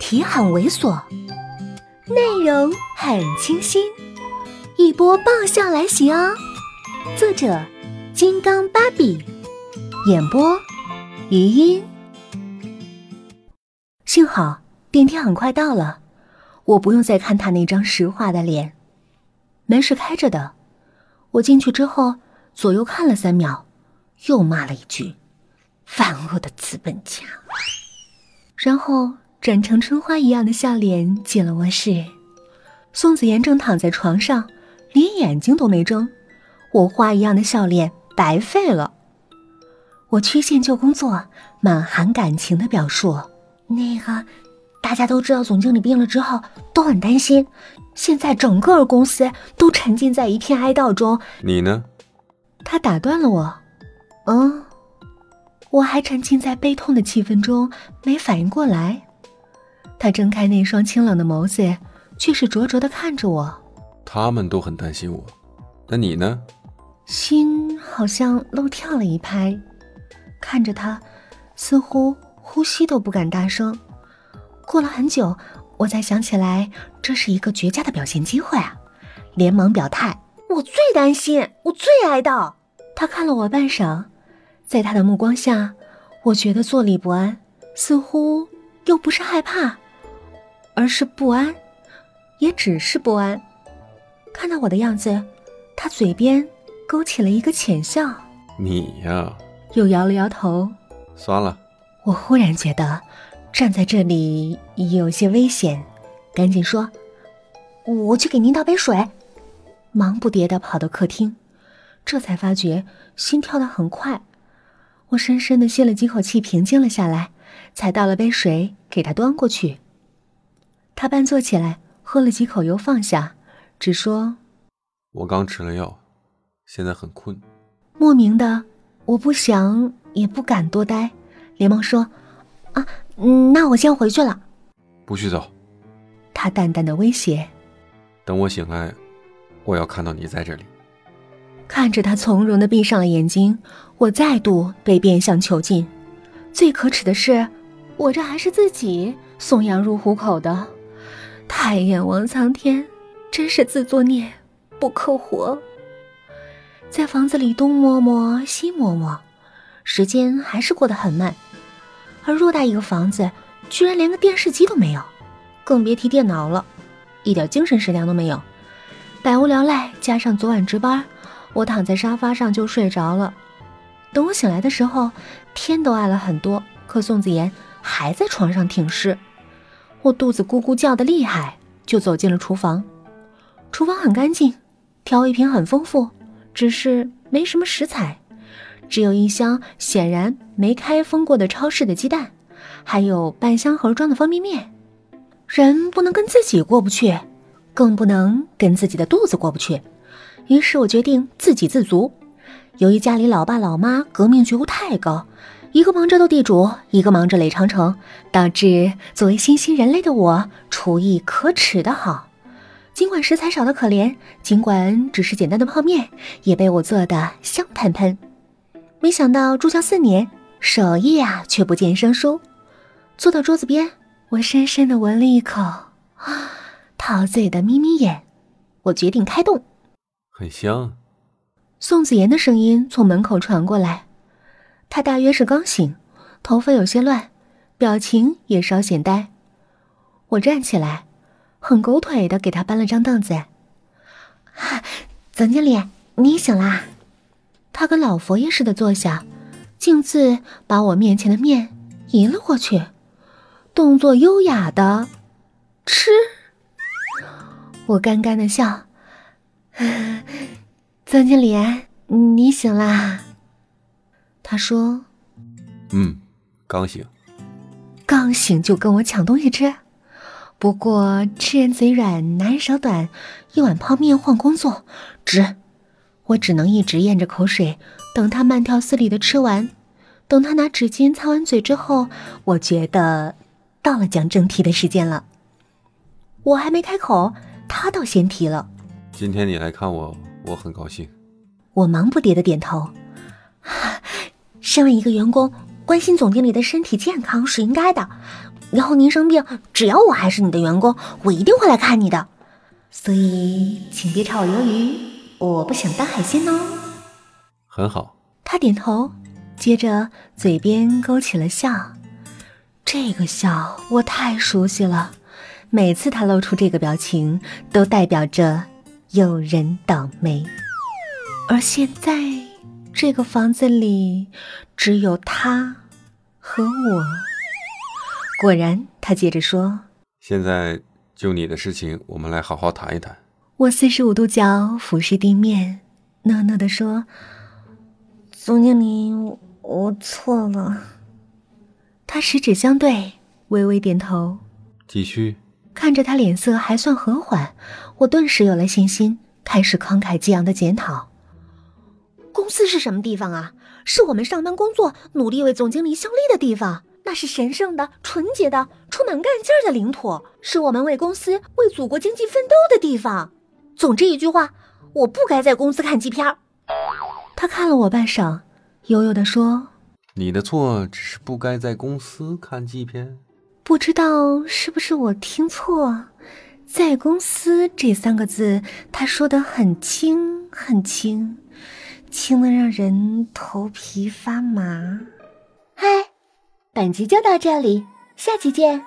题很猥琐，内容很清新，一波爆笑来袭哦！作者：金刚芭比，演播：余音。幸好电梯很快到了，我不用再看他那张石化的脸。门是开着的，我进去之后左右看了三秒，又骂了一句：“万恶的资本家。”然后。转成春花一样的笑脸进了卧室，宋子妍正躺在床上，连眼睛都没睁。我花一样的笑脸白费了。我曲线救工作，满含感情的表述：“那个，大家都知道总经理病了之后都很担心，现在整个公司都沉浸在一片哀悼中。你呢？”他打断了我：“嗯，我还沉浸在悲痛的气氛中，没反应过来。”他睁开那双清冷的眸子，却是灼灼的看着我。他们都很担心我，那你呢？心好像漏跳了一拍，看着他，似乎呼吸都不敢大声。过了很久，我才想起来，这是一个绝佳的表现机会啊！连忙表态：“我最担心，我最哀悼。”他看了我半晌，在他的目光下，我觉得坐立不安，似乎又不是害怕。而是不安，也只是不安。看到我的样子，他嘴边勾起了一个浅笑。你呀，又摇了摇头。算了。我忽然觉得站在这里有些危险，赶紧说：“我去给您倒杯水。”忙不迭的跑到客厅，这才发觉心跳的很快。我深深的吸了几口气，平静了下来，才倒了杯水给他端过去。他半坐起来，喝了几口，又放下，只说：“我刚吃了药，现在很困。”莫名的，我不想也不敢多待，连忙说：“啊，那我先回去了。”不许走。他淡淡的威胁：“等我醒来，我要看到你在这里。”看着他从容的闭上了眼睛，我再度被变相囚禁。最可耻的是，我这还是自己送羊入虎口的。太阎王苍天，真是自作孽不可活。在房子里东摸摸西摸摸，时间还是过得很慢。而偌大一个房子，居然连个电视机都没有，更别提电脑了，一点精神食粮都没有。百无聊赖，加上昨晚值班，我躺在沙发上就睡着了。等我醒来的时候，天都暗了很多，可宋子妍还在床上挺尸。我肚子咕咕叫的厉害，就走进了厨房。厨房很干净，调味品很丰富，只是没什么食材，只有一箱显然没开封过的超市的鸡蛋，还有半箱盒装的方便面。人不能跟自己过不去，更不能跟自己的肚子过不去。于是我决定自给自足。由于家里老爸老妈革命觉悟太高。一个忙着斗地主，一个忙着垒长城，导致作为新兴人类的我厨艺可耻的好。尽管食材少的可怜，尽管只是简单的泡面，也被我做的香喷喷。没想到住校四年，手艺啊却不见生疏。坐到桌子边，我深深的闻了一口，啊，陶醉的眯眯眼。我决定开动。很香。宋子妍的声音从门口传过来。他大约是刚醒，头发有些乱，表情也稍显呆。我站起来，很狗腿的给他搬了张凳子。总经理，你醒啦？他跟老佛爷似的坐下，径自把我面前的面移了过去，动作优雅的吃。我干干的笑。总经理，你醒啦？他说：“嗯，刚醒，刚醒就跟我抢东西吃。不过吃人嘴软，拿人手短，一碗泡面换工作，值。我只能一直咽着口水，等他慢条斯理的吃完。等他拿纸巾擦完嘴之后，我觉得到了讲正题的时间了。我还没开口，他倒先提了。今天你来看我，我很高兴。我忙不迭的点头。”身为一个员工，关心总经理的身体健康是应该的。以后您生病，只要我还是你的员工，我一定会来看你的。所以，请别炒我鱿鱼，我不想当海鲜哦。很好。他点头，接着嘴边勾起了笑。这个笑我太熟悉了，每次他露出这个表情，都代表着有人倒霉。而现在，这个房子里只有他和我。果然，他接着说：“现在就你的事情，我们来好好谈一谈。”我四十五度角俯视地面，讷讷地说：“总经理，我错了。”他十指相对，微微点头。继续。看着他脸色还算和缓，我顿时有了信心，开始慷慨激昂的检讨。公司是什么地方啊？是我们上班工作、努力为总经理效力的地方。那是神圣的、纯洁的、充满干劲儿的领土，是我们为公司、为祖国经济奋斗的地方。总之一句话，我不该在公司看鸡片儿。他看了我半晌，悠悠地说。你的错只是不该在公司看纪片，不知道是不是我听错，在公司这三个字，他说的很轻很轻，轻的让人头皮发麻。嗨，本集就到这里，下期见。